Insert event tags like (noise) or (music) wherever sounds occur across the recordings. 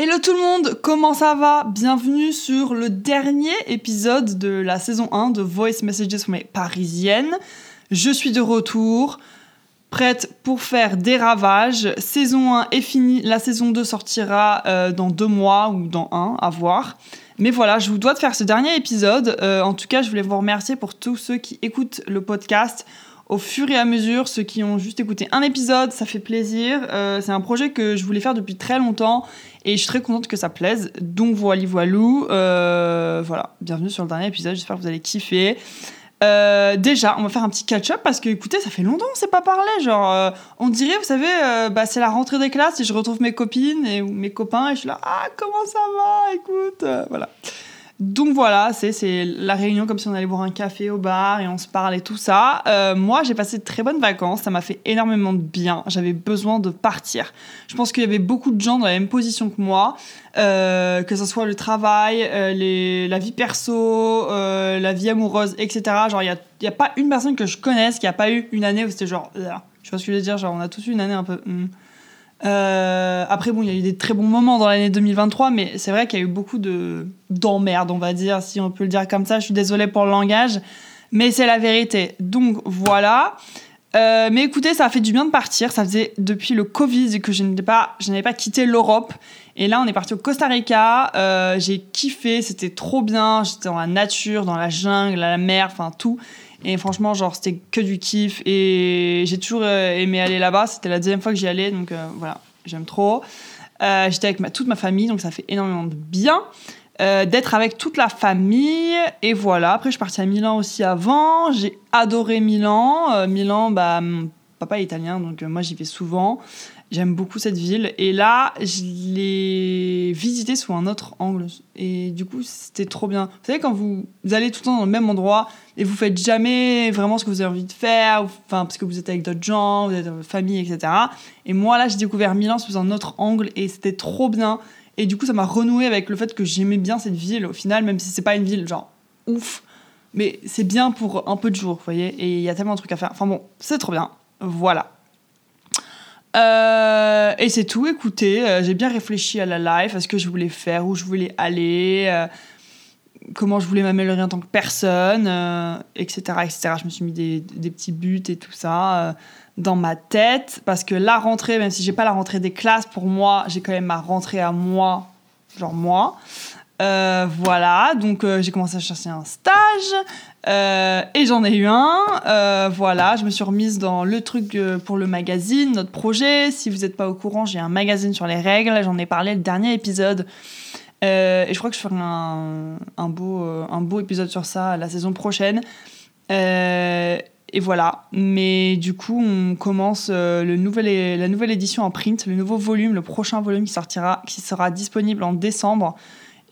Hello tout le monde, comment ça va? Bienvenue sur le dernier épisode de la saison 1 de Voice Messages for mes parisiennes. Je suis de retour, prête pour faire des ravages. Saison 1 est finie, la saison 2 sortira euh, dans deux mois ou dans un, à voir. Mais voilà, je vous dois de faire ce dernier épisode. Euh, en tout cas, je voulais vous remercier pour tous ceux qui écoutent le podcast au fur et à mesure, ceux qui ont juste écouté un épisode, ça fait plaisir. Euh, c'est un projet que je voulais faire depuis très longtemps et je suis très contente que ça plaise. Donc voilà, voilou. Euh, voilà, bienvenue sur le dernier épisode. J'espère que vous allez kiffer. Euh, déjà, on va faire un petit catch-up parce que écoutez, ça fait longtemps qu'on s'est pas parlé. Genre, euh, on dirait, vous savez, bah, c'est la rentrée des classes et je retrouve mes copines et ou mes copains et je suis là, ah comment ça va, écoute, voilà. Donc voilà, c'est la réunion comme si on allait boire un café au bar et on se parle et tout ça. Euh, moi, j'ai passé de très bonnes vacances, ça m'a fait énormément de bien. J'avais besoin de partir. Je pense qu'il y avait beaucoup de gens dans la même position que moi, euh, que ce soit le travail, euh, la vie perso, la vie amoureuse, etc. Genre, il n'y a, y a pas une personne que je connaisse qui a pas eu une année où c'était genre, je sais pas ce que je veux dire, genre on a tous eu une année un peu. hmm. Euh, après, bon, il y a eu des très bons moments dans l'année 2023, mais c'est vrai qu'il y a eu beaucoup de d'emmerdes, on va dire, si on peut le dire comme ça. Je suis désolée pour le langage, mais c'est la vérité. Donc voilà. Euh, mais écoutez, ça a fait du bien de partir. Ça faisait depuis le Covid que je n'étais pas, je n'avais pas quitté l'Europe. Et là, on est parti au Costa Rica. Euh, j'ai kiffé, c'était trop bien. J'étais dans la nature, dans la jungle, à la mer, enfin tout. Et franchement, genre, c'était que du kiff. Et j'ai toujours euh, aimé aller là-bas. C'était la deuxième fois que j'y allais, donc euh, voilà, j'aime trop. Euh, J'étais avec toute ma famille, donc ça fait énormément de bien. D'être avec toute la famille et voilà après je suis partie à Milan aussi avant j'ai adoré Milan Milan bah mon papa est italien donc moi j'y vais souvent j'aime beaucoup cette ville et là je l'ai visité sous un autre angle et du coup c'était trop bien vous savez quand vous, allez tout le temps dans le même endroit et vous faites jamais vraiment ce que vous avez envie de faire enfin parce que vous êtes avec d'autres gens vous êtes votre famille etc et moi là j'ai découvert Milan sous un autre angle et c'était trop bien et du coup, ça m'a renoué avec le fait que j'aimais bien cette ville au final, même si c'est pas une ville genre ouf. Mais c'est bien pour un peu de jours, vous voyez. Et il y a tellement de trucs à faire. Enfin bon, c'est trop bien. Voilà. Euh, et c'est tout. Écoutez, euh, j'ai bien réfléchi à la life, à ce que je voulais faire, où je voulais aller, euh, comment je voulais m'améliorer en tant que personne, etc., etc. Je me suis mis des, des petits buts et tout ça dans ma tête parce que la rentrée, même si j'ai pas la rentrée des classes, pour moi, j'ai quand même ma rentrée à moi, genre moi. Euh, voilà, donc euh, j'ai commencé à chercher un stage euh, et j'en ai eu un. Voilà, je me suis remise dans le truc pour le magazine, notre projet. Si vous n'êtes pas au courant, j'ai un magazine sur les règles. J'en ai parlé le dernier épisode. Et je crois que je ferai un, un beau, un beau épisode sur ça la saison prochaine. Et voilà. Mais du coup, on commence le nouvel la nouvelle édition en print, le nouveau volume, le prochain volume qui sortira, qui sera disponible en décembre.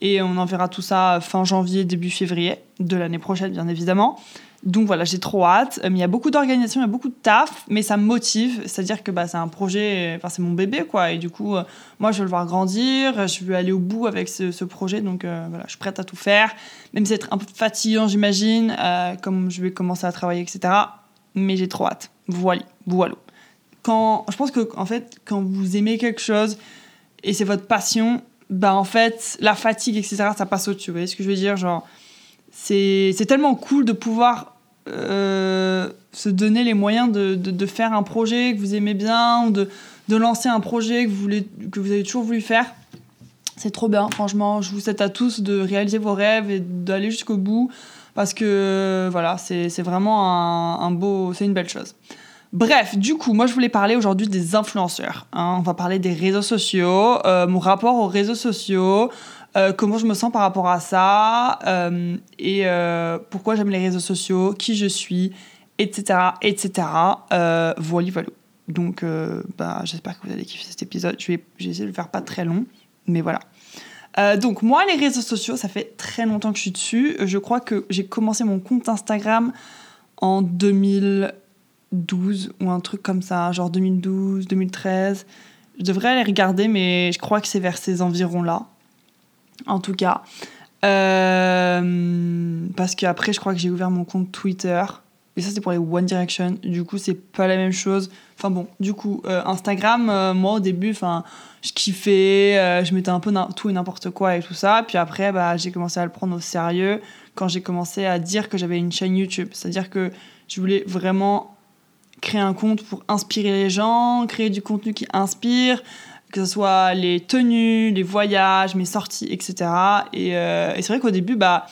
Et on enverra tout ça fin janvier, début février de l'année prochaine, bien évidemment. Donc voilà, j'ai trop hâte. Euh, mais Il y a beaucoup d'organisation, il y a beaucoup de taf, mais ça me motive. C'est-à-dire que bah, c'est un projet, enfin c'est mon bébé, quoi. Et du coup, euh, moi, je veux le voir grandir, je veux aller au bout avec ce, projet. Donc euh, voilà, je suis prête à tout faire. Même si c'est un peu fatigant, j'imagine, comme je vais commencer à travailler, etc. Mais j'ai trop hâte. Voilà, voilà. Quand, je pense que, en fait, quand vous aimez quelque chose et c'est votre passion, bah en fait, la fatigue, etc., ça passe au-dessus. Vous voyez ce que je veux dire Genre, c'est tellement cool de pouvoir euh, se donner les moyens de, de, faire un projet que vous aimez bien, ou de, de lancer un projet que vous, voulez, que vous avez toujours voulu faire. C'est trop bien, franchement. Je vous souhaite à tous de réaliser vos rêves et d'aller jusqu'au bout parce que voilà, c'est vraiment un beau, c'est une belle chose. Bref, du coup, moi je voulais parler aujourd'hui des influenceurs. hein. On va parler des réseaux sociaux, euh, mon rapport aux réseaux sociaux, euh, comment je me sens par rapport à ça, euh, et pourquoi j'aime les réseaux sociaux, qui je suis, etc. etc. Voilà, voilà. Donc, bah, j'espère que vous allez kiffer cet épisode. Je vais, de le faire pas très long, mais voilà. Donc moi, les réseaux sociaux, ça fait très longtemps que je suis dessus. Je crois que j'ai commencé mon compte Instagram en 2012 ou un truc comme ça, genre 2012, 2013. Je devrais aller regarder, mais je crois que c'est vers ces environs-là. En tout cas. Euh, parce qu'après, je crois que j'ai ouvert mon compte Twitter. Et ça, c'est pour les One Direction. Du coup, c'est pas la même chose. Enfin bon, du coup, euh, Instagram, euh, moi au début, enfin, je kiffais, euh, je mettais un peu tout et n'importe quoi et tout ça. Puis après, bah, j'ai commencé à le prendre au sérieux quand j'ai commencé à dire que j'avais une chaîne YouTube. C'est-à-dire que je voulais vraiment créer un compte pour inspirer les gens, créer du contenu qui inspire, que ce soit les tenues, les voyages, mes sorties, etc. Et, et c'est vrai qu'au début, bah,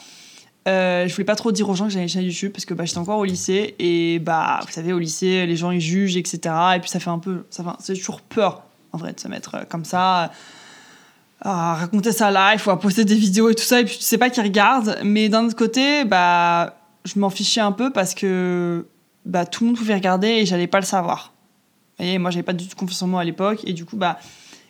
euh, je voulais pas trop dire aux gens que j'avais une chaîne YouTube parce que bah, j'étais encore au lycée et bah vous savez au lycée les gens ils jugent etc et puis ça fait un peu ça fait c'est toujours peur en vrai de se mettre euh, comme ça à raconter sa life ou à poster des vidéos et tout ça. Et puis tu sais pas qui regarde. Mais d'un autre côté bah je m'en fichais un peu parce que bah tout le monde pouvait regarder et j'allais pas le savoir et moi j'avais pas du tout confiance en moi à l'époque et du coup bah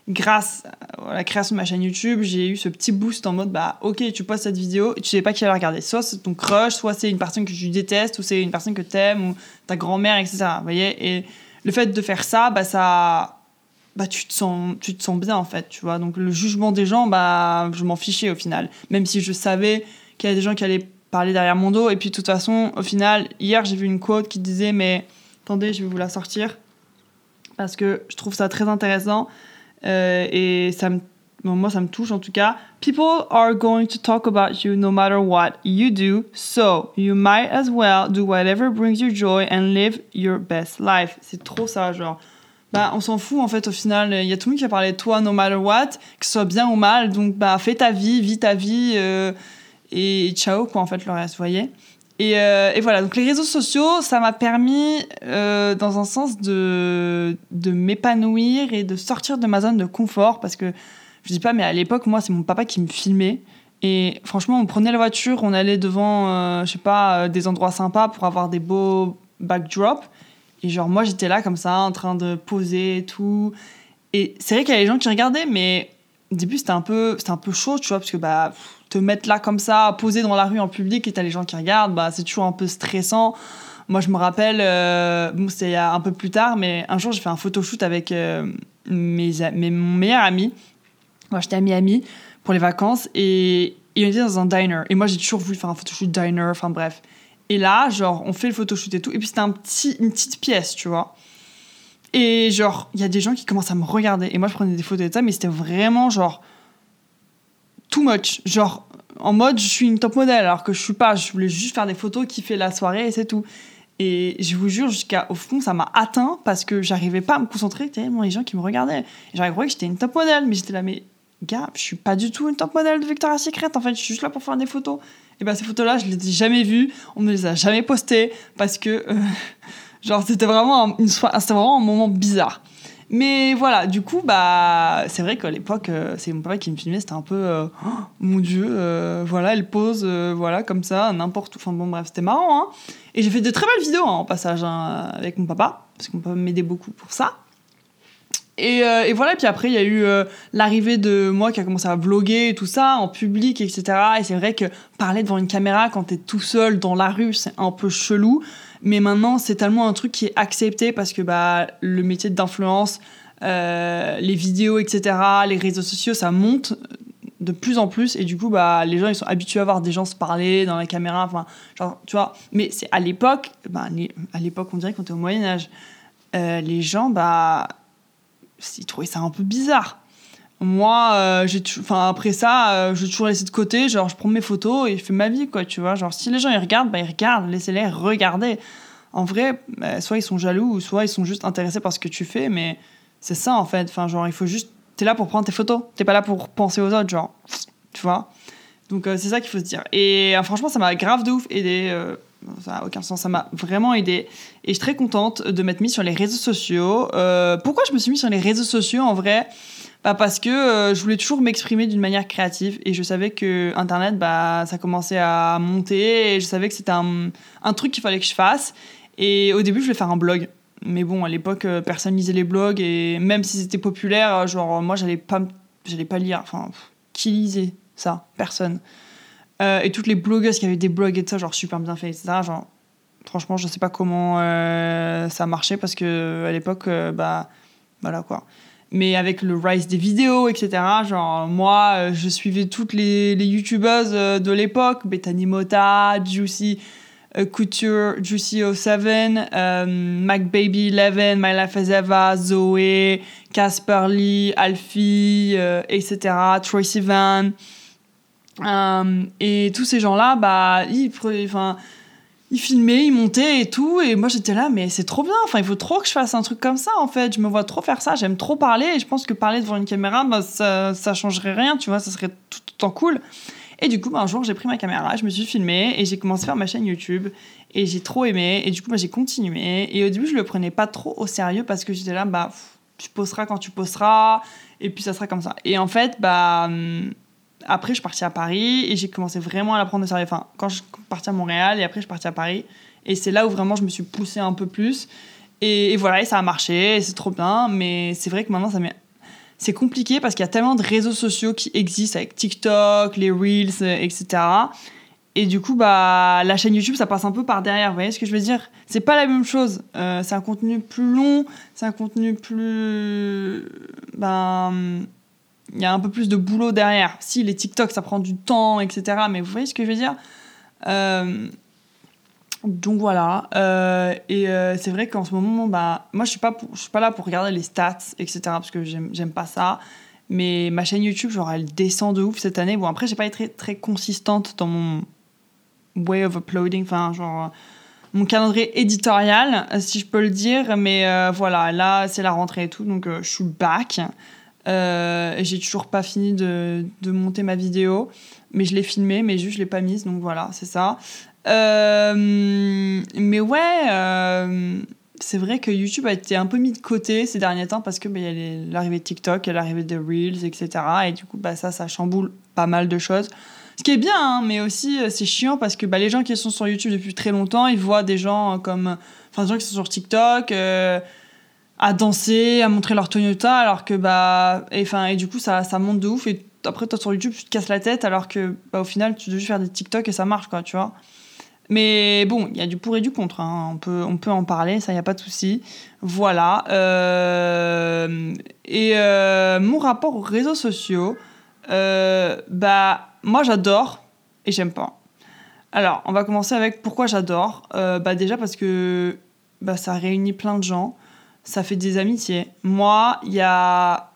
grâce à la création de ma chaîne YouTube, j'ai eu ce petit boost en mode bah ok, tu postes cette vidéo et tu sais pas qui va la regarder. Soit c'est ton crush, soit c'est une personne que tu détestes, ou c'est une personne que t'aimes, ou ta grand-mère, etc. Vous voyez Et le fait de faire ça, bah ça. Bah, tu te sens tu te sens bien en fait tu vois donc le jugement des gens bah je m'en fichais au final même si je savais qu'il y a des gens qui allaient parler derrière mon dos et puis de toute façon au final hier j'ai vu une quote qui disait mais attendez je vais vous la sortir parce que je trouve ça très intéressant euh, et ça me, moi, ça me touche en tout cas. People are going to talk about you no matter what you do, so you might as well do whatever brings you joy and live your best life. C'est trop ça, genre. Bah, on s'en fout en fait au final. Il y a tout le monde qui a parlé de toi no matter what, que ce soit bien ou mal. Donc, bah, fais ta vie, vis ta vie euh, et ciao, quoi, en fait, le reste, vous voyez. Euh, et, voilà, donc les réseaux sociaux, ça m'a permis, euh, dans un sens, de, de m'épanouir et de sortir de ma zone de confort. Parce que, je dis pas, mais à l'époque, moi, c'est mon papa qui me filmait. Et franchement, on prenait la voiture, on allait devant, euh, je sais pas, des endroits sympas pour avoir des beaux backdrops. Et genre, moi, j'étais là comme ça, en train de poser et tout. Et c'est vrai qu'il y a des gens qui regardaient, mais au début, c'était un, peu, un peu chaud, tu vois, parce que bah te mettre là comme ça, poser dans la rue en public et t'as les gens qui regardent, bah, c'est toujours un peu stressant. Moi, je me rappelle, euh, bon, c'était un peu plus tard, mais un jour, j'ai fait un photoshoot avec euh, mes, mes, mon meilleur ami. Moi, j'étais à Miami pour les vacances et, il on était dans un diner. Et moi, j'ai toujours voulu faire un photoshoot diner, enfin bref. Et là, genre, on fait le photoshoot et tout. Et puis, c'était un petit, une petite pièce, tu vois. Et genre, il y a des gens qui commencent à me regarder. Et moi, je prenais des photos de ça, mais c'était vraiment genre too much. Genre, en mode, je suis une top modèle, alors que je suis pas. Je voulais juste faire des photos, kiffer la soirée et c'est tout. Et je vous jure, jusqu'au fond, ça m'a atteint parce que j'arrivais pas à me concentrer tellement les gens qui me regardaient. J'arrivais que j'étais une top modèle, mais j'étais là, mais gars, je suis pas du tout une top modèle de Victoria's Secret. En fait, je suis juste là pour faire des photos. Et ben ces photos-là, je les ai jamais vues. On me les a jamais postées parce que, euh, genre, c'était vraiment, un moment bizarre. Mais voilà, du coup, bah, c'est vrai qu'à l'époque, euh, c'est mon papa qui me filmait, c'était un peu, euh, oh, mon Dieu, euh, voilà, elle pose, voilà, comme ça, n'importe où. Enfin bon, bref, c'était marrant. Hein. Et j'ai fait de très belles vidéos hein, en passage hein, avec mon papa, parce qu'on peut m'aider beaucoup pour ça. Et, et, voilà, puis après, il y a eu l'arrivée de moi qui a commencé à vloguer et tout ça, en public, etc. Et c'est vrai que parler devant une caméra quand t'es tout seul dans la rue, c'est un peu chelou. Mais maintenant, c'est tellement un truc qui est accepté parce que bah, le métier d'influence, euh, les vidéos, etc., les réseaux sociaux, ça monte de plus en plus. Et du coup, bah, les gens, ils sont habitués à voir des gens se parler dans la caméra. Enfin, tu vois. Mais c'est à l'époque, bah, à l'époque, on dirait qu'on était au Moyen-Âge. Euh, les gens, bah, ils trouvaient ça un peu bizarre. Moi, euh, j'ai après ça, euh, je toujours laisser de côté. Genre, je prends mes photos et je fais ma vie, quoi, tu vois. Genre, si les gens ils regardent, bah ils regardent, laissez-les regarder. En vrai, bah, soit ils sont jaloux, ou soit ils sont juste intéressés par ce que tu fais, mais c'est ça en fait. Enfin, genre, il faut juste. T'es là pour prendre tes photos, t'es pas là pour penser aux autres, genre, tu vois. Donc, euh, c'est ça qu'il faut se dire. Et franchement, ça m'a grave de ouf aidé. Ça n'a aucun sens, ça m'a vraiment aidé. Et je suis très contente de m'être mise sur les réseaux sociaux. pourquoi je me suis mise sur les réseaux sociaux en vrai? Bah parce que euh, je voulais toujours m'exprimer d'une manière créative. Et je savais que internet bah ça commençait à monter. Et je savais que c'était un, un, truc qu'il fallait que je fasse. Et au début je voulais faire un blog. Mais bon à l'époque euh, personne lisait les blogs. Et même si c'était populaire euh, genre moi j'allais pas j'allais pas lire. Enfin qui lisait ça? Personne et toutes les blogueuses qui avaient des blogs et tout ça genre super bien fait etc genre franchement je sais pas comment ça marchait parce que à l'époque bah voilà quoi mais avec le rise des vidéos, etc. Genre, moi, euh, je suivais toutes les, youtubeuses euh, de l'époque, Bethany Mota, Juicy, euh, Couture, Juicy 07, euh, MacBaby 11, My Life as Eva, Zoé, Casper Lee, Alfie, euh, etc., Troy Sivan. Euh, et tous ces gens-là, bah, ils, enfin, ils filmaient, ils montaient et tout. Et moi, j'étais là, mais c'est trop bien. Enfin, il faut trop que je fasse un truc comme ça, en fait. Je me vois trop faire ça. J'aime trop parler. Et je pense que parler devant une caméra, bah, ça, ça changerait rien, tu vois. Ça serait tout autant cool. Et du coup, bah, un jour, j'ai pris ma caméra, je me suis filmée et j'ai commencé à faire ma chaîne YouTube. Et j'ai trop aimé. Et du coup, bah, j'ai continué. Et au début, je le prenais pas trop au sérieux parce que j'étais là, bah, tu posteras quand tu posteras. Et puis, ça sera comme ça. Et en fait, bah. hum, après, je suis partie à Paris et j'ai commencé vraiment à la prendre au. Enfin, quand je suis partie à Montréal et après, je suis partie à Paris. Et c'est là où vraiment je me suis poussée un peu plus. Et, voilà, et ça a marché, c'est trop bien. Mais c'est vrai que maintenant, ça m'est- c'est compliqué parce qu'il y a tellement de réseaux sociaux qui existent avec TikTok, les Reels, euh, etc. Et du coup, bah, la chaîne YouTube, ça passe un peu par derrière. Vous voyez ce que je veux dire? C'est pas la même chose. Euh, c'est un contenu plus long, c'est un contenu plus. Ben. Il y a un peu plus de boulot derrière. Si les TikTok, ça prend du temps, etc. Mais vous voyez ce que je veux dire? Euh, donc voilà. Euh, et euh, c'est vrai qu'en ce moment, bah, moi, je suis suis pas là pour regarder les stats, etc. Parce que j'aime pas ça. Mais ma chaîne YouTube, genre, elle descend de ouf cette année. Bon, après, j'ai pas été très, très consistante dans mon way of uploading. Enfin, genre, mon calendrier éditorial, si je peux le dire. Mais voilà, là, c'est la rentrée et tout. Donc, je suis back. Euh, j'ai toujours pas fini de, de monter ma vidéo. Mais je l'ai filmée, mais juste, je l'ai pas mise. Donc voilà, c'est ça. Euh, mais ouais, euh, c'est vrai que YouTube a été un peu mis de côté ces derniers temps parce que bah, y a l'arrivée de TikTok, il y a l'arrivée de Reels, etc. Et du coup, bah, ça, ça chamboule pas mal de choses. Ce qui est bien, hein, mais aussi euh, c'est chiant parce que bah, les gens qui sont sur YouTube depuis très longtemps, ils voient des gens comme. Enfin, des gens qui sont sur TikTok. À danser, à montrer leur Toyota, alors que bah, et, enfin, et du coup ça, ça monte de ouf et après toi sur YouTube tu te casses la tête alors que bah, au final tu dois juste faire des TikTok et ça marche quoi, tu vois. Mais bon, il y a du pour et du contre, hein. on, peut, on peut en parler, ça y a pas de souci. Voilà. euh, et euh, mon rapport aux réseaux sociaux, euh, bah moi j'adore et j'aime pas. Alors, on va commencer avec pourquoi j'adore. Bah déjà parce que bah, ça réunit plein de gens ça fait des amitiés. Moi, il y a.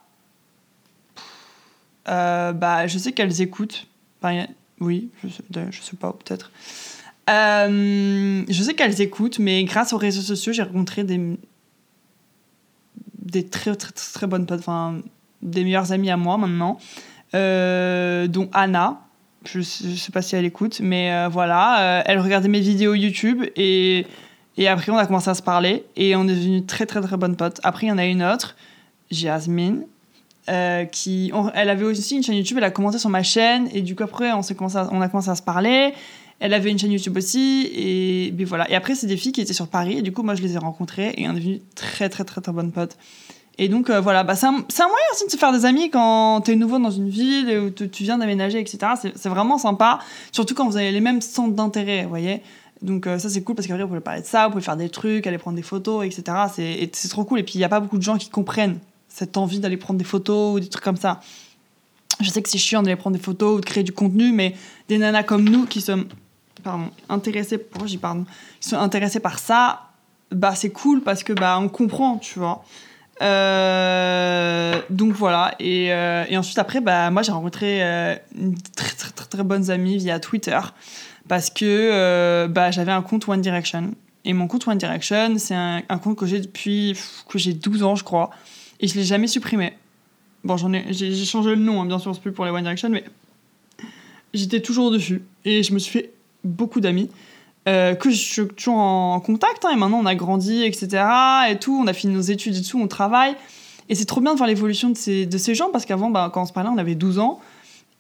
Euh, bah, je sais qu'elles écoutent. Oui, je sais, sais pas, peut-être. Euh, je sais qu'elles écoutent, mais grâce aux réseaux sociaux, j'ai rencontré des. des très, très, très, bonnes potes. Enfin, des meilleures amies à moi maintenant. Euh, dont Anna. Je je sais pas si elle écoute, mais voilà. Elle regardait mes vidéos YouTube et. Et après, on a commencé à se parler et on est devenus très, très, très bonnes potes. Après, il y en a une autre, Jasmine, euh, qui. elle avait aussi une chaîne YouTube, elle a commenté sur ma chaîne et du coup, après, on, commencé on a commencé à se parler. Elle avait une chaîne YouTube aussi et puis voilà. Et après, c'est des filles qui étaient sur Paris et du coup, moi, je les ai rencontrées et on est devenus très, très, très, très bonnes potes. Et donc, euh, voilà, bah, c'est un, un moyen aussi de se faire des amis quand t'es nouveau dans une ville et où tu viens d'aménager, etc. C'est vraiment sympa, surtout quand vous avez les mêmes centres d'intérêt, vous voyez. Donc euh, ça c'est cool parce qu'après vous pouvez parler de ça, vous pouvez faire des trucs, aller prendre des photos, etc. C'est trop cool. Et puis il n'y a pas beaucoup de gens qui comprennent cette envie d'aller prendre des photos ou des trucs comme ça. Je sais que c'est chiant d'aller prendre des photos ou de créer du contenu, mais des nanas comme nous qui sommes pardon, dis pardon, qui sont intéressées par ça, bah c'est cool parce que bah on comprend, tu vois. Euh, donc voilà et, euh, et ensuite après bah moi j'ai rencontré une très très très très bonnes amies via Twitter parce que euh, bah, j'avais un compte One Direction. Et mon compte One Direction, c'est un, compte que j'ai depuis que j'ai 12 ans, je crois. Et je l'ai jamais supprimé. Bon, j'en ai, j'ai, changé le nom, hein, bien sûr, c'est plus pour les One Direction, mais j'étais toujours dessus. Et je me suis fait beaucoup d'amis. euh, que je suis toujours en contact, hein, et maintenant on a grandi, etc. Et tout, on a fini nos études et tout, on travaille. Et c'est trop bien de voir l'évolution de ces, de ces gens, parce qu'avant, bah, quand on se parlait, on avait 12 ans.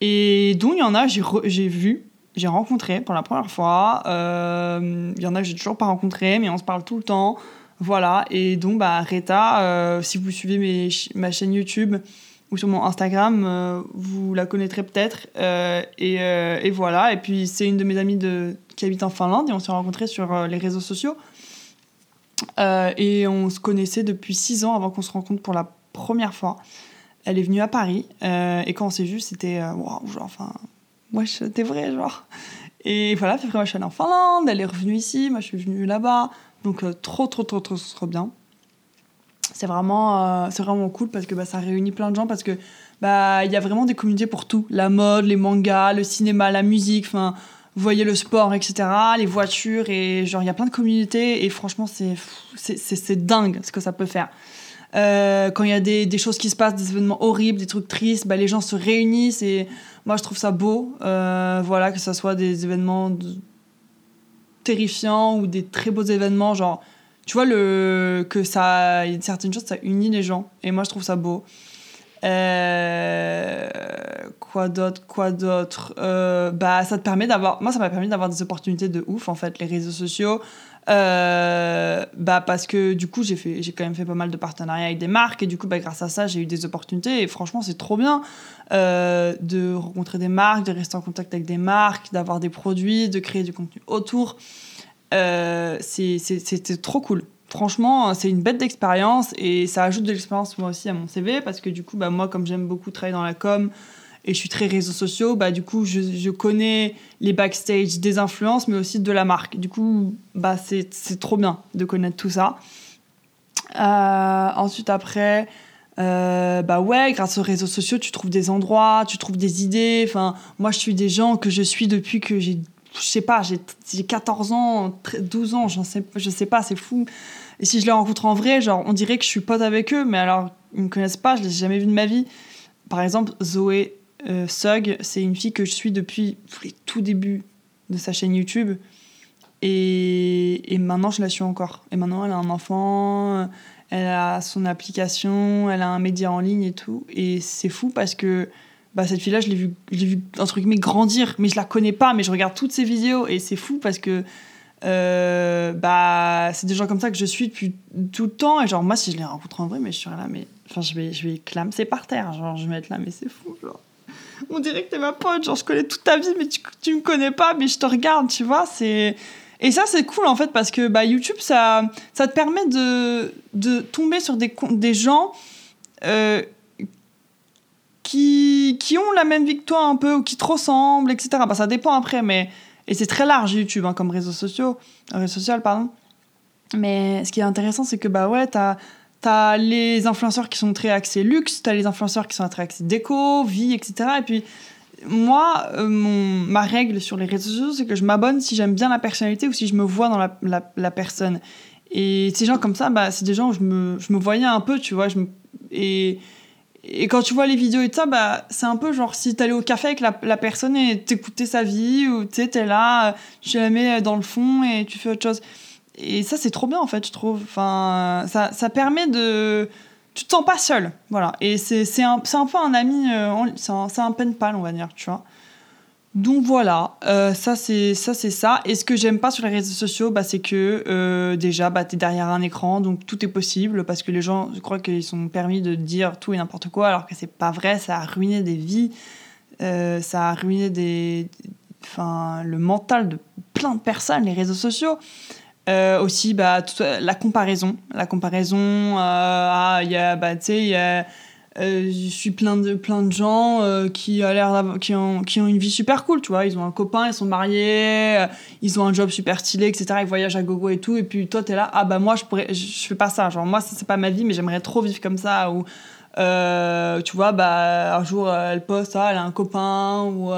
Et dont il y en a, j'ai vu, j'ai rencontré pour la première fois. Euh, Il y en a que j'ai toujours pas rencontré, mais on se parle tout le temps. Voilà. Et donc, bah, Reta, euh, si vous suivez mes ma chaîne YouTube ou sur mon Instagram, euh, vous la connaîtrez peut-être. Et, et voilà. Et puis, c'est une de mes amies de, qui habite en Finlande et on s'est rencontrés sur les réseaux sociaux. Et on se connaissait depuis six ans avant qu'on se rencontre pour la première fois. Elle est venue à Paris et quand on s'est vu, c'était waouh, genre, enfin, wesh, t'es vrai, genre. Et voilà, puis après, moi, je suis allée en Finlande, elle est revenue ici, moi, je suis venue là-bas. Donc, euh, trop, trop, trop, trop, trop bien. C'est vraiment, euh, c'est vraiment cool parce que bah, ça réunit plein de gens, parce que bah, il y a vraiment des communautés pour tout. La mode, les mangas, le cinéma, la musique, enfin, vous voyez le sport, etc., les voitures, et genre, il y a plein de communautés, et franchement, c'est dingue ce que ça peut faire. Euh, quand il y a des, des, choses qui se passent, des événements horribles, des trucs tristes, bah, les gens se réunissent et moi je trouve ça beau. Euh, voilà, que ce soit des événements terrifiants ou des très beaux événements, genre, tu vois, le, que ça, certaines choses, ça unit les gens et moi je trouve ça beau. Euh, quoi d'autre Quoi d'autre? Bah, ça te permet d'avoir. Moi, ça m'a permis d'avoir des opportunités de ouf en fait, les réseaux sociaux. Euh, bah parce que du coup j'ai fait j'ai quand même fait pas mal de partenariats avec des marques. Et du coup bah, grâce à ça j'ai eu des opportunités. Et franchement c'est trop bien euh, de rencontrer des marques de rester en contact avec des marques d'avoir des produits de créer du contenu autour. Euh, c'était trop cool. Franchement c'est une bête d'expérience. Et ça ajoute de l'expérience moi aussi à mon CV parce que du coup bah moi comme j'aime beaucoup travailler dans la com et je suis très réseaux sociaux, bah, du coup, je, je, connais les backstage des influences, mais aussi de la marque. Du coup, bah, c'est trop bien de connaître tout ça. Euh, ensuite, après, euh, bah ouais, grâce aux réseaux sociaux, tu trouves des endroits, tu trouves des idées. Enfin, moi, je suis des gens que je suis depuis que j'ai, je sais pas, j'ai 14 ans, 12 ans, j'en sais, je sais pas, c'est fou. Et si je les rencontre en vrai, genre, on dirait que je suis pote avec eux, mais alors, ils me connaissent pas, je les ai jamais vus de ma vie. Par exemple, Zoé euh, c'est une fille que je suis depuis les tout débuts de sa chaîne YouTube. Et, et, maintenant, je la suis encore. Et maintenant, elle a un enfant, elle a son application, elle a un média en ligne et tout. Et c'est fou parce que bah, cette fille-là, je l'ai vue, vu, entre guillemets, grandir. Mais je la connais pas, mais je regarde toutes ses vidéos. Et c'est fou parce que euh, bah, c'est des gens comme ça que je suis depuis tout le temps. Et genre, moi, si je les rencontre en vrai, mais je suis là, mais enfin, je vais, je vais clamser par terre. Genre, je vais être là, mais c'est fou. Genre on dirait que t'es ma pote, genre je connais toute ta vie, mais tu, tu me connais pas, mais je te regarde, tu vois, c'est... Et ça, c'est cool en fait, parce que bah, YouTube, ça, ça te permet de, de tomber sur des, des gens euh, qui, qui ont la même toi un peu, ou qui te ressemblent, etc. Bah, ça dépend après, mais... Et c'est très large YouTube hein, comme réseau social, réseau pardon. Mais ce qui est intéressant, c'est que bah ouais, t'as T'as les influenceurs qui sont très axés luxe, t'as les influenceurs qui sont très axés déco, vie, etc. Et puis, moi, euh, ma règle sur les réseaux sociaux, c'est que je m'abonne si j'aime bien la personnalité ou si je me vois dans la, personne. Et ces gens comme ça, bah, c'est des gens où je me, voyais un peu, tu vois. Et, quand tu vois les vidéos et tout ça, bah, c'est un peu genre si t'allais au café avec la, personne et t'écoutais sa vie, ou t'es là, tu la mets dans le fond et tu fais autre chose et ça, c'est trop bien, en fait, je trouve. Enfin, ça, ça permet de. Tu te sens pas seul, voilà. Et c'est un, un peu un ami, euh, c'est un, un pen pal, on va dire, tu vois. Donc voilà, euh, ça c'est ça c'est ça. Et ce que j'aime pas sur les réseaux sociaux, bah, c'est que euh, déjà, bah, tu es derrière un écran, donc tout est possible parce que les gens, je crois qu'ils sont permis de dire tout et n'importe quoi, alors que c'est pas vrai. Ça a ruiné des vies, ça a ruiné des, enfin, le mental de plein de personnes, les réseaux sociaux. Euh, aussi, bah, la comparaison. La comparaison, euh, ah, y a, bah, tu sais, euh, je suis plein de, plein de gens qui, a l'air qui, ont, qui ont une vie super cool, tu vois. Ils ont un copain, ils sont mariés, ils ont un job super stylé, etc. Ils voyagent à gogo et tout. Et puis toi, tu es là, ah bah moi, je, pourrais, je, fais pas ça. Genre, moi, c'est pas ma vie, mais j'aimerais trop vivre comme ça. Ou, tu vois, bah, un jour, elle poste, ah, elle a un copain, ou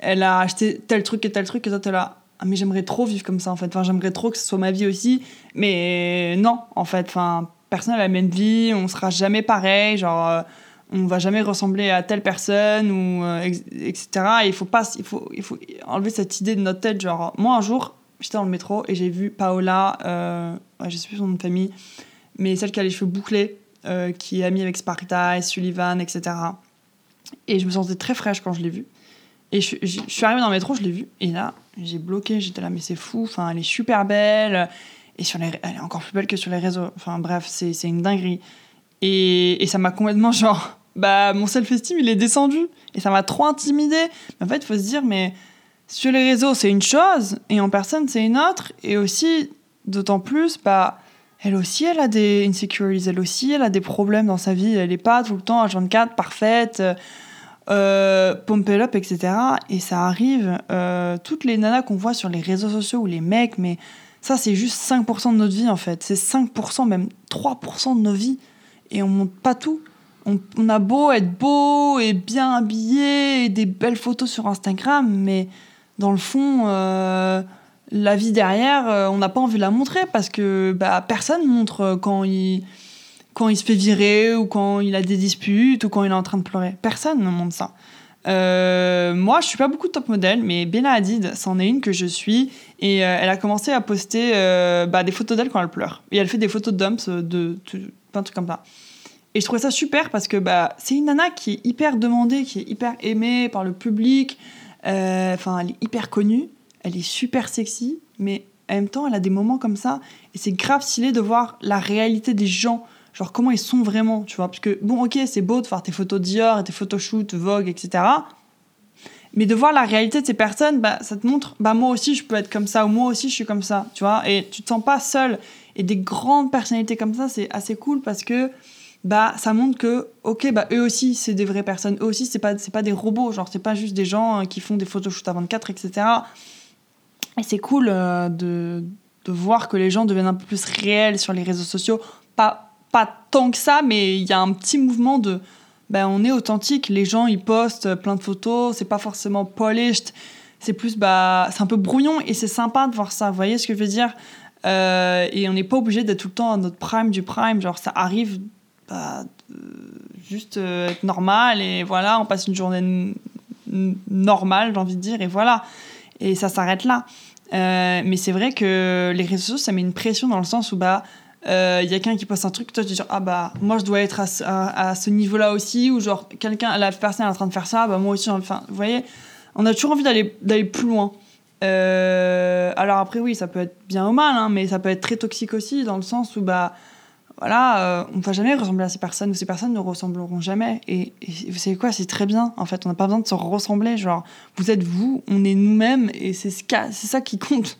elle a acheté tel truc et tel truc, et toi, t'es là, ah, mais j'aimerais trop vivre comme ça en fait. Enfin, j'aimerais trop que ce soit ma vie aussi. Mais non, en fait. Enfin, personne n'a la même vie. On sera jamais pareil. Genre, euh, on va jamais ressembler à telle personne ou euh, etc. il faut pas, il faut, il faut enlever cette idée de notre tête. Genre, moi un jour, j'étais dans le métro et j'ai vu Paola. Euh, je sais plus son nom de famille, mais celle qui a les cheveux bouclés, euh, qui est amie avec Sparta et Sullivan, etc. Et je me sentais très fraîche quand je l'ai vue. Et je, suis arrivée dans le métro, je l'ai vue, et là, j'ai bloqué, j'étais là, mais c'est fou, enfin, elle est super belle, et sur les, elle est encore plus belle que sur les réseaux. Enfin, bref, c'est une dinguerie. Et, et ça m'a complètement, genre, (laughs) bah, mon self-esteem, il est descendu, et ça m'a trop intimidée. en fait, il faut se dire, mais sur les réseaux, c'est une chose, et en personne, c'est une autre, et aussi, d'autant plus, bah, elle aussi, elle a des insecurities, elle aussi, elle a des problèmes dans sa vie, elle est pas tout le temps à 24 parfaite euh, pump it up, etc. Et ça arrive, euh, toutes les nanas qu'on voit sur les réseaux sociaux ou les mecs, mais ça, c'est juste 5% de notre vie en fait. C'est 5%, même 3% de nos vies. Et on monte pas tout. On, a beau être beau et bien habillé et des belles photos sur Instagram, mais dans le fond, euh, la vie derrière, on n'a pas envie de la montrer parce que bah, personne montre quand il, quand il se fait virer ou quand il a des disputes ou quand il est en train de pleurer. Personne ne montre ça. Euh, moi, je suis pas beaucoup de top modèle, mais Bella Hadid, c'en est une que je suis. Et elle a commencé à poster bah, des photos d'elle quand elle pleure. Et elle fait des photos de dumps, de, plein de trucs comme ça. Et je trouvais ça super parce que bah, c'est une nana qui est hyper demandée, qui est hyper aimée par le public. Euh, enfin, elle est hyper connue, elle est super sexy, mais en même temps, elle a des moments comme ça. Et c'est grave stylé de voir la réalité des gens, genre comment ils sont vraiment, tu vois? Parce que, bon, ok, c'est beau de faire tes photos Dior et tes photos shoot, Vogue, etc. Mais de voir la réalité de ces personnes, bah, ça te montre, bah, moi aussi, je peux être comme ça, ou moi aussi, je suis comme ça, tu vois? Et tu te sens pas seul. Et des grandes personnalités comme ça, c'est assez cool parce que bah ça montre que ok bah eux aussi c'est des vraies personnes eux aussi c'est pas pas des robots genre c'est pas juste des gens euh, qui font des photoshoots à 24 etc et c'est cool euh, de, de voir que les gens deviennent un peu plus réels sur les réseaux sociaux pas pas tant que ça mais il y a un petit mouvement de bah on est authentique les gens ils postent plein de photos c'est pas forcément polished c'est plus bah c'est un peu brouillon et c'est sympa de voir ça vous voyez ce que je veux dire? Euh, et on n'est pas obligé d'être tout le temps à notre prime du prime genre ça arrive bah, juste euh, être normal et voilà, on passe une journée normale, j'ai envie de dire, et voilà. Et ça s'arrête là. Euh, mais c'est vrai que les réseaux sociaux, ça met une pression dans le sens où bah il euh, y a quelqu'un qui poste un truc, toi tu dis ah bah moi je dois être à, à, ce niveau-là aussi, ou genre quelqu'un, la personne est en train de faire ça, bah moi aussi, enfin vous voyez, on a toujours envie d'aller plus loin. alors après oui, ça peut être bien ou mal, hein, mais ça peut être très toxique aussi dans le sens où bah voilà, euh, on ne va jamais ressembler à ces personnes, ou ces personnes ne ressembleront jamais. Et, vous savez quoi, c'est très bien, en fait, on n'a pas besoin de se ressembler. Genre, vous êtes vous, on est nous-mêmes, et c'est ça qui compte.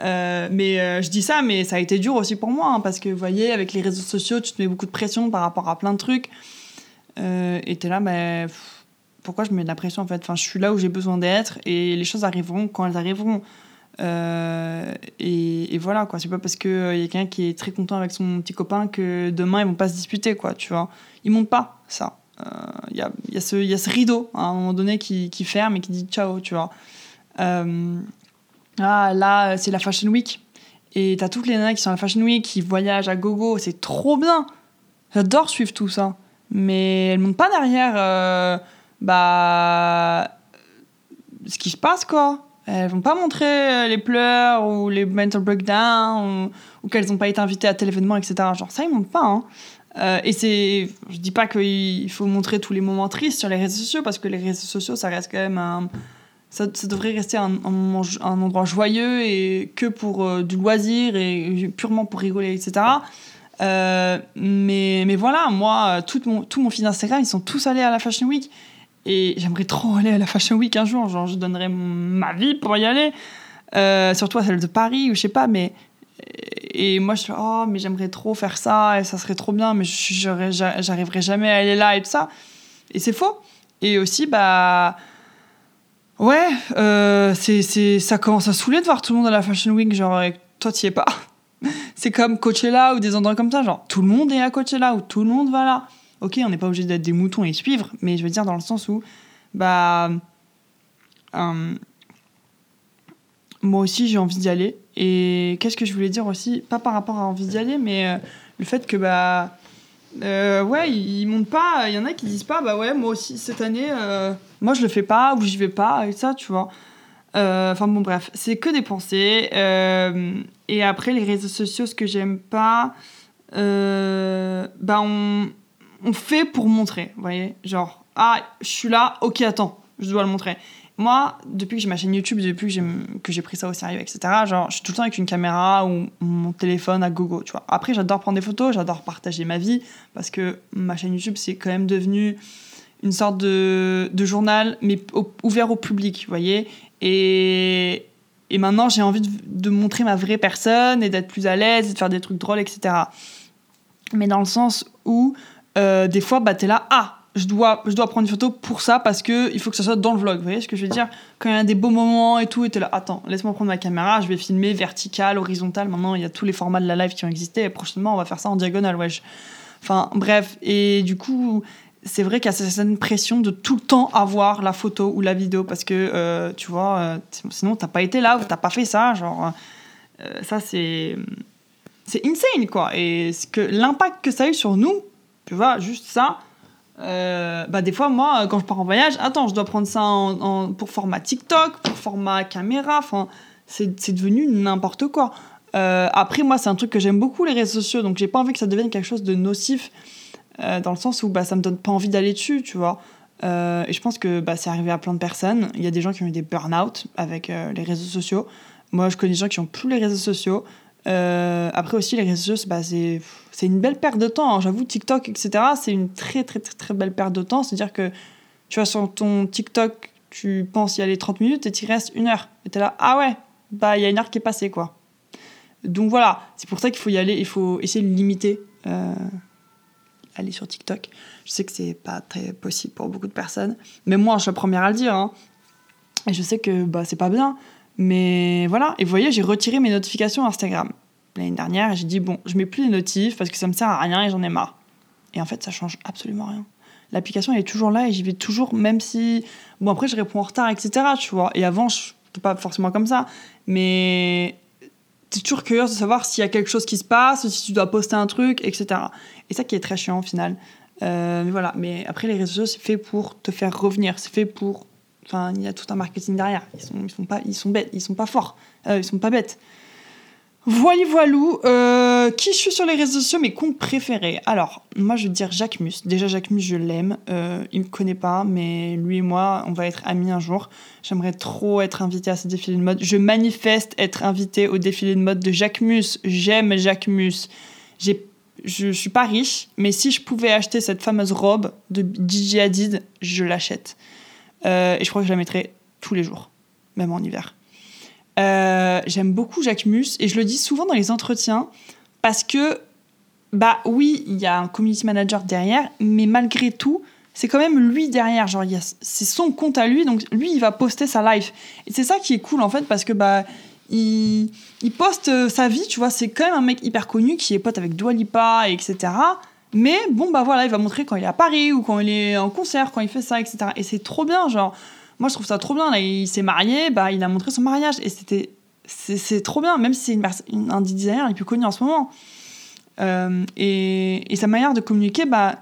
Euh, mais euh, je dis ça, mais ça a été dur aussi pour moi, hein, parce que vous voyez, avec les réseaux sociaux, tu te mets beaucoup de pression par rapport à plein de trucs. et tu es là, mais pourquoi je me mets de la pression en fait? Enfin, Je suis là où j'ai besoin d'être, et les choses arriveront quand elles arriveront. Euh, et, voilà, quoi. C'est pas parce qu'il il y a quelqu'un qui est très content avec son petit copain que demain ils vont pas se disputer, quoi, tu vois. Ils montent pas ça. Il euh, y, a, y, a y a ce rideau à un moment donné qui, qui ferme et qui dit ciao, tu vois. Euh, ah, là, c'est la Fashion Week. Et t'as toutes les nanas qui sont à la Fashion Week, qui voyagent à gogo, c'est trop bien. J'adore suivre tout ça. Mais elles montent pas derrière bah, ce qui se passe, quoi. Elles vont pas montrer euh, les pleurs ou les mental breakdowns ou, qu'elles n'ont pas été invitées à tel événement, etc. Genre ça, ils montrent pas. Hein. Euh, et c'est, je dis pas qu'il faut montrer tous les moments tristes sur les réseaux sociaux parce que les réseaux sociaux, ça reste quand même un, ça, devrait rester un, endroit joyeux et que pour euh, du loisir et purement pour rigoler, etc. mais, mais voilà, moi, tout mon, tout mon feed Instagram, ils sont tous allés à la Fashion Week. Et j'aimerais trop (laughs) aller à la Fashion Week un jour. Genre, je donnerais ma vie pour y aller. Euh, surtout à celle de Paris, ou je sais pas, mais. Et moi, je suis oh, mais j'aimerais trop faire ça, et ça serait trop bien, mais j'arriverai jamais à aller là et tout ça. Et c'est faux. Et aussi, bah. Ouais, euh, c'est, ça commence à saouler de voir tout le monde à la Fashion Week, genre, toi, t'y es pas. (laughs) c'est comme Coachella ou des endroits comme ça, genre, tout le monde est à Coachella ou tout le monde va là ok, on n'est pas obligé d'être des moutons et suivre, mais je veux dire dans le sens où, bah, euh, moi aussi j'ai envie d'y aller. Et qu'est-ce que je voulais dire aussi, pas par rapport à envie d'y aller, mais euh, le fait que, bah, euh, ouais, ils montent pas, il y en a qui disent pas, bah ouais, moi aussi cette année, moi je le fais pas ou j'y vais pas, et ça, tu vois. Enfin bon, bref, c'est que des pensées. et après, les réseaux sociaux, ce que j'aime pas, bah on on fait pour montrer, vous voyez Genre, ah, je suis là, ok, attends, je dois le montrer. Moi, depuis que j'ai ma chaîne YouTube, depuis que j'ai pris ça au sérieux, etc., genre, je suis tout le temps avec une caméra ou mon téléphone à gogo, tu vois. Après, j'adore prendre des photos, j'adore partager ma vie, parce que ma chaîne YouTube, c'est quand même devenu une sorte de, journal, mais ouvert au public, vous voyez et, et maintenant, j'ai envie de, montrer ma vraie personne et d'être plus à l'aise et de faire des trucs drôles, etc. Mais dans le sens où euh, des fois, bah, t'es là, ah, je dois, je dois prendre une photo pour ça parce que il faut que ça soit dans le vlog. Vous voyez ce que je veux dire? Quand il y a des beaux moments et tout, et t'es là, attends, laisse-moi prendre ma caméra, je vais filmer vertical, horizontal. Maintenant, il y a tous les formats de la live qui ont existé. Prochainement, on va faire ça en diagonale, wesh. Enfin, bref. Et du coup, c'est vrai qu'il y a cette pression de tout le temps avoir la photo ou la vidéo parce que, euh, tu vois, euh, sinon, t'as pas été là ou t'as pas fait ça. Genre, euh, ça, c'est. C'est insane, quoi. Et que l'impact que ça a eu sur nous, tu vois, juste ça euh, bah des fois moi quand je pars en voyage attends je dois prendre ça en, pour format TikTok pour format caméra enfin c'est devenu n'importe quoi. Euh, après moi c'est un truc que j'aime beaucoup les réseaux sociaux donc j'ai pas envie que ça devienne quelque chose de nocif euh, dans le sens où bah ça me donne pas envie d'aller dessus tu vois. Et je pense que bah, c'est arrivé à plein de personnes. Il y a des gens qui ont eu des burn-out avec les réseaux sociaux. Moi je connais des gens qui ont plus les réseaux sociaux euh, après aussi, les réseaux sociaux, bah, c'est une belle perte de temps. Hein. J'avoue, TikTok, etc., c'est une très, très, très, très belle perte de temps. C'est-à-dire que tu vas sur ton TikTok, tu penses y aller 30 minutes et tu restes une heure. Et tu es là, ah ouais, bah il y a une heure qui est passée, quoi. Donc voilà, c'est pour ça qu'il faut y aller, il faut essayer de limiter. Euh, aller sur TikTok. Je sais que c'est pas très possible pour beaucoup de personnes, mais moi, je suis la première à le dire. Hein. Et je sais que bah, c'est pas bien. Mais voilà, et vous voyez, j'ai retiré mes notifications Instagram l'année dernière et j'ai dit, bon, je mets plus les notifs parce que ça me sert à rien et j'en ai marre. Et en fait, ça change absolument rien. L'application, elle est toujours là et j'y vais toujours, même si. Bon, après, je réponds en retard, etc. Tu vois. Et avant, je n'étais pas forcément comme ça. Mais tu es toujours curieuse de savoir s'il y a quelque chose qui se passe, si tu dois poster un truc, etc. Et ça qui est très chiant au final. Euh, mais voilà. Mais après, les réseaux sociaux, c'est fait pour te faire revenir. C'est fait pour Enfin, il y a tout un marketing derrière. Ils sont, sont pas, ils sont bêtes, ils sont pas forts, euh, ils sont pas bêtes. Voili voilou, euh, qui je suis sur les réseaux sociaux, mes comptes préférés? Alors, moi je vais dire Jacques Mus. Déjà, Jacques Mus, je l'aime. Euh, il me connaît pas, mais lui et moi, on va être amis un jour. J'aimerais trop être invité à ce défilé de mode. Je manifeste être invité au défilé de mode de Jacques Mus. J'aime Jacques Mus. J'ai je suis pas riche, mais si je pouvais acheter cette fameuse robe de DJ Hadid, je l'achète. Euh, et je crois que je la mettrai tous les jours, même en hiver. Euh, j'aime beaucoup Jacques Mus et je le dis souvent dans les entretiens parce que, bah oui, il y a un community manager derrière, mais malgré tout, c'est quand même lui derrière. Genre, c'est son compte à lui, donc lui, il va poster sa life. Et c'est ça qui est cool en fait parce que, bah, il, poste euh, sa vie, tu vois. C'est quand même un mec hyper connu qui est pote avec Dua Lipa, etc. Mais bon, bah voilà, il va montrer quand il est à Paris ou quand il est en concert, quand il fait ça, etc. Et c'est trop bien, genre. Moi, je trouve ça trop bien. Là, il s'est marié, bah, il a montré son mariage. Et c'était. C'est trop bien, même si c'est un designer le plus connu en ce moment. Euh, et, et, sa manière de communiquer, bah,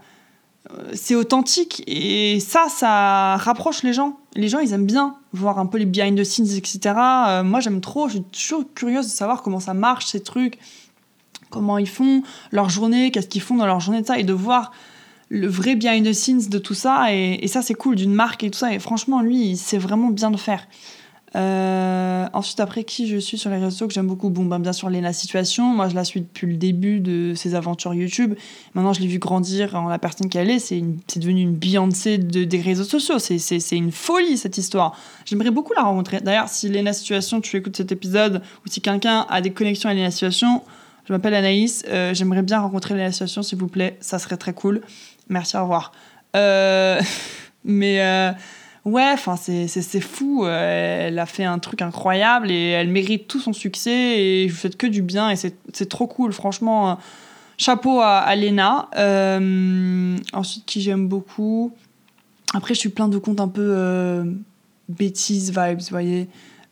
euh, c'est authentique. Et ça, ça rapproche les gens. Les gens, ils aiment bien voir un peu les behind the scenes, etc. Euh, moi, j'aime trop. Je suis toujours curieuse de savoir comment ça marche, ces trucs comment ils font leur journée, qu'est-ce qu'ils font dans leur journée de ça, et de voir le vrai behind the scenes de tout ça. Et, ça, c'est cool, d'une marque et tout ça. Et franchement, lui, il sait vraiment bien le faire. Euh, ensuite, après, qui je suis sur les réseaux que j'aime beaucoup? Bon, ben, bien sûr, Lena Situation. Moi, je la suis depuis le début de ses aventures YouTube. Maintenant, je l'ai vu grandir en la personne qu'elle est. C'est, devenu une Beyoncé de, des réseaux sociaux. C'est, une folie, cette histoire. J'aimerais beaucoup la rencontrer. D'ailleurs, si Lena Situation, tu écoutes cet épisode, ou si quelqu'un a des connexions à Lena Situation, je m'appelle Anaïs. Euh, j'aimerais bien rencontrer l'association, s'il vous plaît. Ça serait très cool. Merci, au revoir. Euh, (laughs) mais euh, ouais, c'est fou. elle a fait un truc incroyable et elle mérite tout son succès. Et je vous souhaite que du bien. Et c'est trop cool, franchement. Chapeau à, à Léna. ensuite, qui j'aime beaucoup. Après, je suis plein de comptes un peu bêtises vibes, vous voyez.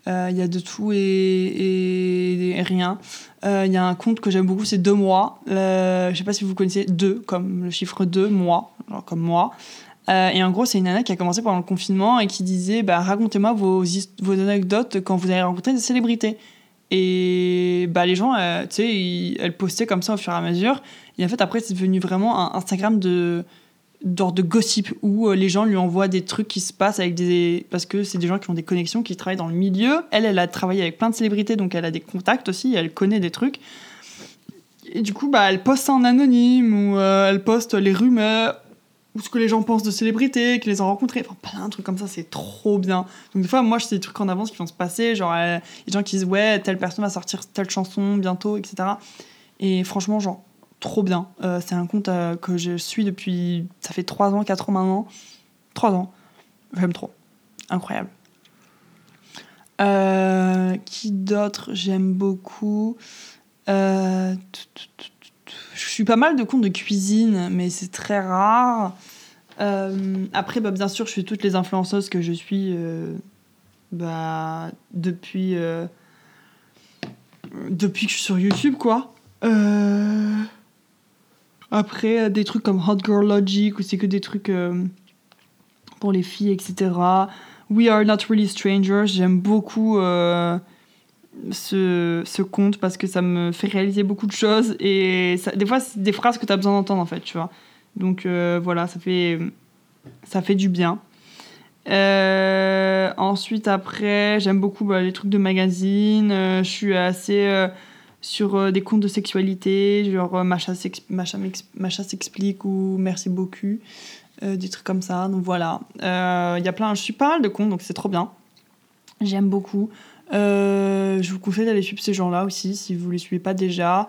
Il y a de tout et, et rien. Euh, il y a un compte que j'aime beaucoup, c'est Deux mois. Euh, je sais pas si vous connaissez deux, comme le chiffre 2, mois, comme moi. Euh, et en gros, c'est une nana qui a commencé pendant le confinement et qui disait bah, Racontez-moi vos, vos anecdotes quand vous avez rencontré des célébrités. Et bah, les gens, tu sais, elles postaient comme ça au fur et à mesure. Et en fait, après, c'est devenu vraiment un Instagram de, d'ordre de gossip où euh, les gens lui envoient des trucs qui se passent avec des parce que c'est des gens qui ont des connexions qui travaillent dans le milieu. Elle elle a travaillé avec plein de célébrités donc elle a des contacts aussi elle connaît des trucs. Et du coup bah elle poste ça en anonyme ou euh, elle poste les rumeurs ou ce que les gens pensent de célébrités qu'ils les ont rencontrés enfin plein de trucs comme ça c'est trop bien. Donc des fois moi je sais des trucs en avance qui vont se passer genre a des gens qui disent ouais telle personne va sortir telle chanson bientôt etc et franchement genre trop bien. Euh, c'est un compte euh, que je suis depuis. Ça fait 3 ans, 4 ans maintenant. 3 ans. J'aime trop. Incroyable. Euh, qui d'autre j'aime beaucoup? Je suis pas mal de comptes de cuisine, mais c'est très rare. après, bah, bien sûr, je suis toutes les influenceuses que je suis bah, depuis, depuis que je suis sur YouTube, quoi. Après, euh, des trucs comme Hot Girl Logic, où c'est que des trucs euh, pour les filles, etc. We Are Not Really Strangers, j'aime beaucoup euh, ce, ce conte parce que ça me fait réaliser beaucoup de choses et des fois, c'est des phrases que tu as besoin d'entendre en fait, tu vois. Donc voilà, ça fait, ça fait du bien. ensuite, après, j'aime beaucoup bah, les trucs de magazine. je suis assez sur euh, des comptes de sexualité, genre euh, Macha s'explique ou Merci beaucoup, euh, des trucs comme ça. Donc voilà, il y a plein, je suis pas mal de comptes, donc c'est trop bien. J'aime beaucoup. je vous conseille d'aller suivre ces gens-là aussi, si vous les suivez pas déjà.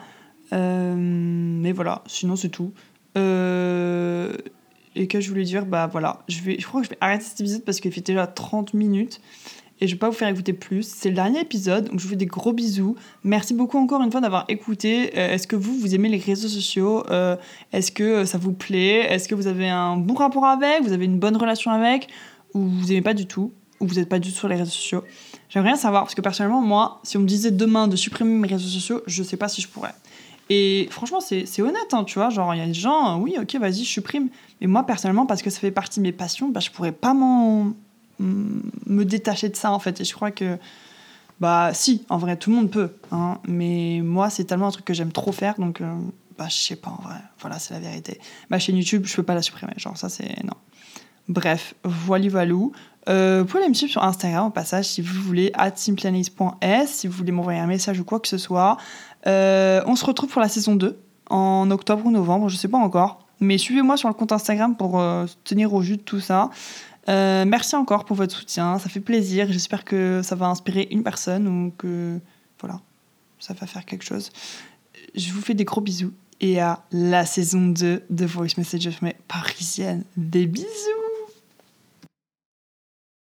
mais voilà, sinon c'est tout. et que je voulais dire, bah voilà, je, vais, je crois que je vais arrêter cet épisode parce qu'il fait déjà 30 minutes et je vais pas vous faire écouter plus. C'est le dernier épisode, donc je vous fais des gros bisous. Merci beaucoup encore une fois d'avoir écouté. Euh, est-ce que vous, vous aimez les réseaux sociaux? Euh, Est-ce que euh, ça vous plaît? Est-ce que vous avez un bon rapport avec? Vous avez une bonne relation avec? Ou vous aimez pas du tout? Ou vous n'êtes pas du tout sur les réseaux sociaux? J'aimerais rien savoir, parce que personnellement, moi, si on me disait demain de supprimer mes réseaux sociaux, je sais pas si je pourrais. Et franchement, c'est honnête, hein, tu vois. Genre, il y a des gens, oui, ok, vas-y, je supprime. Mais moi, personnellement, parce que ça fait partie de mes passions, bah, je pourrais pas m'en me détacher de ça en fait. Et je crois que, bah si, en vrai, tout le monde peut. Hein, mais moi, c'est tellement un truc que j'aime trop faire, donc euh, bah je sais pas en vrai. Voilà, c'est la vérité. Ma chaîne YouTube, je peux pas la supprimer. Genre, ça, c'est. Non. Bref, voilà, voilou. Euh, vous pouvez aller me suivre sur Instagram au passage si vous voulez, at simpleanalyse.s, si vous voulez m'envoyer un message ou quoi que ce soit. Euh, on se retrouve pour la saison 2 en octobre ou novembre, je sais pas encore. Mais suivez-moi sur le compte Instagram pour tenir au jus de tout ça. Euh, merci encore pour votre soutien, ça fait plaisir. J'espère que ça va inspirer une personne ou que voilà, ça va faire quelque chose. Je vous fais des gros bisous et à la saison 2 de Voice Messages mais parisienne. Des bisous